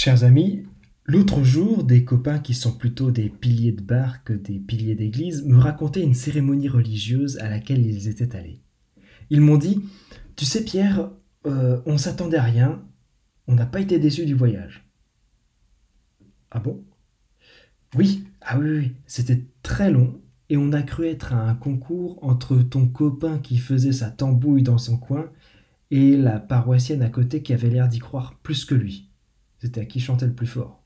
Chers amis, l'autre jour, des copains qui sont plutôt des piliers de bar que des piliers d'église me racontaient une cérémonie religieuse à laquelle ils étaient allés. Ils m'ont dit Tu sais, Pierre, euh, on s'attendait à rien, on n'a pas été déçus du voyage. Ah bon? Oui, ah oui, oui, c'était très long et on a cru être à un concours entre ton copain qui faisait sa tambouille dans son coin et la paroissienne à côté qui avait l'air d'y croire plus que lui. C'était à qui chantait le plus fort.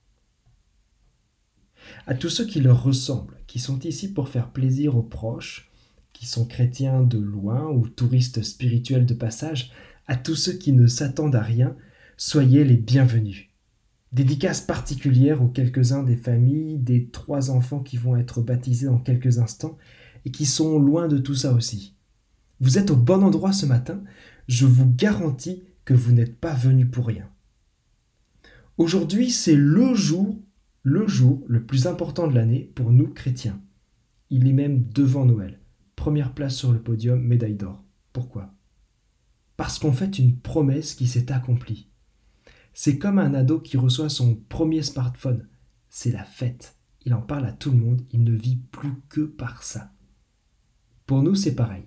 À tous ceux qui leur ressemblent, qui sont ici pour faire plaisir aux proches, qui sont chrétiens de loin ou touristes spirituels de passage, à tous ceux qui ne s'attendent à rien, soyez les bienvenus. Dédicace particulière aux quelques-uns des familles des trois enfants qui vont être baptisés dans quelques instants et qui sont loin de tout ça aussi. Vous êtes au bon endroit ce matin, je vous garantis que vous n'êtes pas venus pour rien. Aujourd'hui, c'est le jour, le jour le plus important de l'année pour nous chrétiens. Il est même devant Noël. Première place sur le podium, médaille d'or. Pourquoi? Parce qu'on fait une promesse qui s'est accomplie. C'est comme un ado qui reçoit son premier smartphone. C'est la fête. Il en parle à tout le monde, il ne vit plus que par ça. Pour nous, c'est pareil.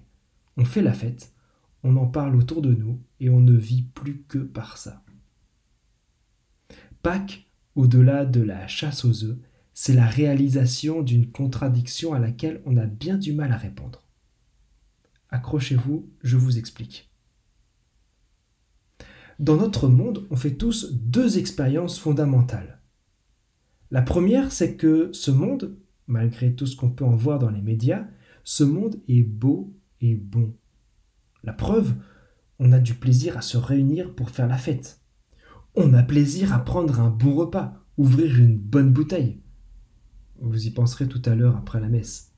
On fait la fête, on en parle autour de nous et on ne vit plus que par ça. Pâques, au-delà de la chasse aux œufs, c'est la réalisation d'une contradiction à laquelle on a bien du mal à répondre. Accrochez-vous, je vous explique. Dans notre monde, on fait tous deux expériences fondamentales. La première, c'est que ce monde, malgré tout ce qu'on peut en voir dans les médias, ce monde est beau et bon. La preuve, on a du plaisir à se réunir pour faire la fête. On a plaisir à prendre un bon repas, ouvrir une bonne bouteille. Vous y penserez tout à l'heure après la messe.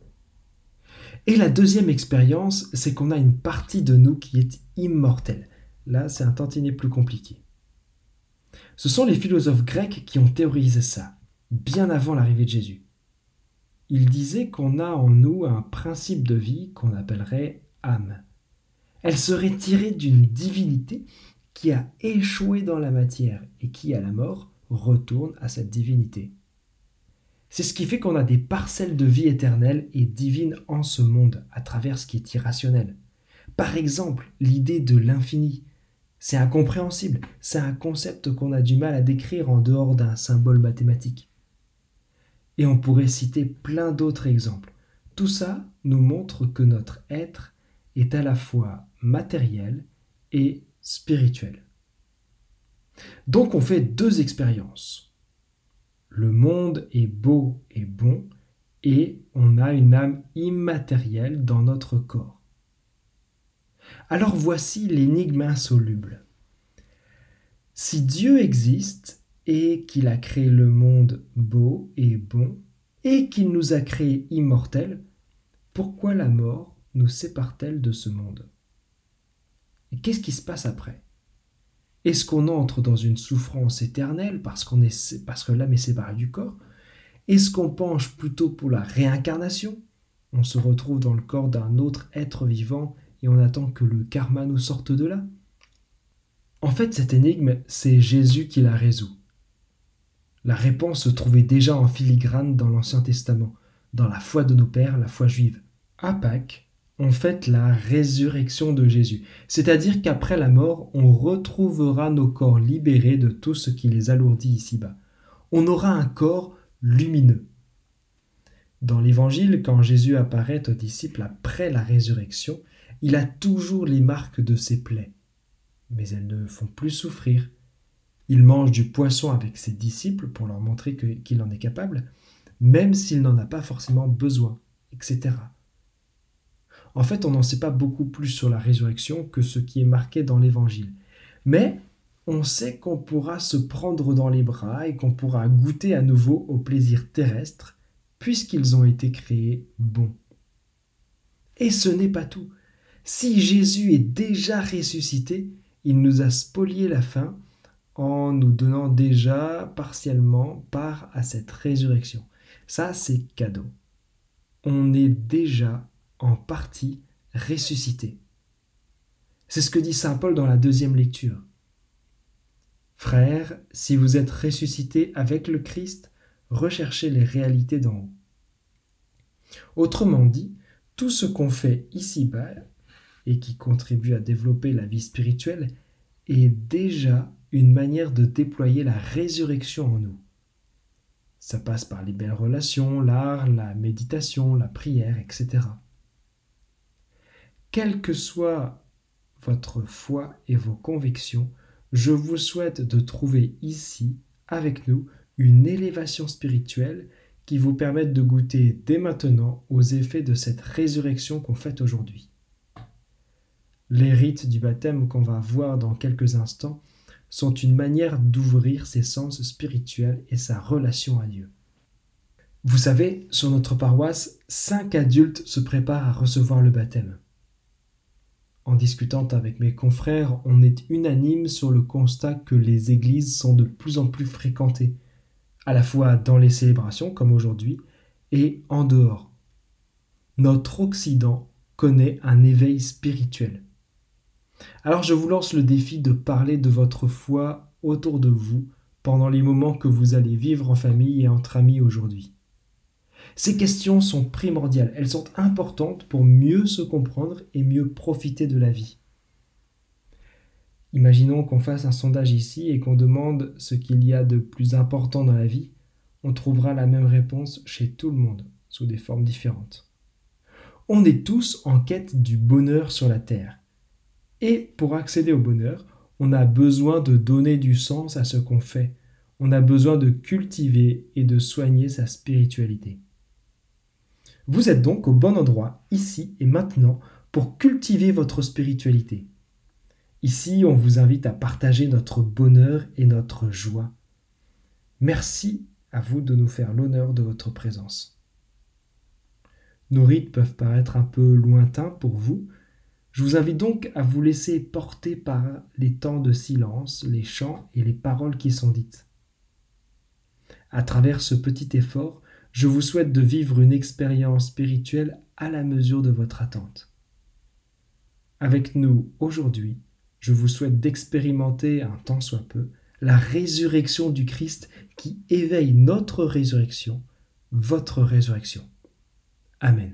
Et la deuxième expérience, c'est qu'on a une partie de nous qui est immortelle. Là, c'est un tantinet plus compliqué. Ce sont les philosophes grecs qui ont théorisé ça, bien avant l'arrivée de Jésus. Ils disaient qu'on a en nous un principe de vie qu'on appellerait âme. Elle serait tirée d'une divinité qui a échoué dans la matière et qui, à la mort, retourne à cette divinité. C'est ce qui fait qu'on a des parcelles de vie éternelle et divine en ce monde, à travers ce qui est irrationnel. Par exemple, l'idée de l'infini. C'est incompréhensible, c'est un concept qu'on a du mal à décrire en dehors d'un symbole mathématique. Et on pourrait citer plein d'autres exemples. Tout ça nous montre que notre être est à la fois matériel et spirituel. Donc on fait deux expériences. Le monde est beau et bon et on a une âme immatérielle dans notre corps. Alors voici l'énigme insoluble. Si Dieu existe et qu'il a créé le monde beau et bon et qu'il nous a créés immortels, pourquoi la mort nous sépare-t-elle de ce monde? Qu'est-ce qui se passe après? Est-ce qu'on entre dans une souffrance éternelle parce, parce que l'âme est séparée du corps? Est-ce qu'on penche plutôt pour la réincarnation? On se retrouve dans le corps d'un autre être vivant et on attend que le karma nous sorte de là? En fait, cette énigme, c'est Jésus qui la résout. La réponse se trouvait déjà en filigrane dans l'Ancien Testament, dans la foi de nos pères, la foi juive. À Pâques, on fête la résurrection de Jésus. C'est-à-dire qu'après la mort, on retrouvera nos corps libérés de tout ce qui les alourdit ici-bas. On aura un corps lumineux. Dans l'Évangile, quand Jésus apparaît aux disciples après la résurrection, il a toujours les marques de ses plaies. Mais elles ne font plus souffrir. Il mange du poisson avec ses disciples pour leur montrer qu'il en est capable, même s'il n'en a pas forcément besoin, etc. En fait, on n'en sait pas beaucoup plus sur la résurrection que ce qui est marqué dans l'Évangile. Mais on sait qu'on pourra se prendre dans les bras et qu'on pourra goûter à nouveau au plaisir terrestre, puisqu'ils ont été créés bons. Et ce n'est pas tout. Si Jésus est déjà ressuscité, il nous a spolié la faim en nous donnant déjà partiellement part à cette résurrection. Ça, c'est cadeau. On est déjà en partie ressuscité. C'est ce que dit Saint Paul dans la deuxième lecture. Frères, si vous êtes ressuscités avec le Christ, recherchez les réalités d'en haut. Autrement dit, tout ce qu'on fait ici-bas et qui contribue à développer la vie spirituelle est déjà une manière de déployer la résurrection en nous. Ça passe par les belles relations, l'art, la méditation, la prière, etc. Quelle que soit votre foi et vos convictions, je vous souhaite de trouver ici, avec nous, une élévation spirituelle qui vous permette de goûter dès maintenant aux effets de cette résurrection qu'on fait aujourd'hui. Les rites du baptême qu'on va voir dans quelques instants sont une manière d'ouvrir ses sens spirituels et sa relation à Dieu. Vous savez, sur notre paroisse, cinq adultes se préparent à recevoir le baptême. En discutant avec mes confrères, on est unanime sur le constat que les églises sont de plus en plus fréquentées, à la fois dans les célébrations comme aujourd'hui et en dehors. Notre Occident connaît un éveil spirituel. Alors je vous lance le défi de parler de votre foi autour de vous pendant les moments que vous allez vivre en famille et entre amis aujourd'hui. Ces questions sont primordiales, elles sont importantes pour mieux se comprendre et mieux profiter de la vie. Imaginons qu'on fasse un sondage ici et qu'on demande ce qu'il y a de plus important dans la vie, on trouvera la même réponse chez tout le monde, sous des formes différentes. On est tous en quête du bonheur sur la Terre. Et pour accéder au bonheur, on a besoin de donner du sens à ce qu'on fait. On a besoin de cultiver et de soigner sa spiritualité. Vous êtes donc au bon endroit, ici et maintenant, pour cultiver votre spiritualité. Ici, on vous invite à partager notre bonheur et notre joie. Merci à vous de nous faire l'honneur de votre présence. Nos rites peuvent paraître un peu lointains pour vous. Je vous invite donc à vous laisser porter par les temps de silence, les chants et les paroles qui sont dites. À travers ce petit effort, je vous souhaite de vivre une expérience spirituelle à la mesure de votre attente. Avec nous aujourd'hui, je vous souhaite d'expérimenter un tant soit peu la résurrection du Christ qui éveille notre résurrection, votre résurrection. Amen.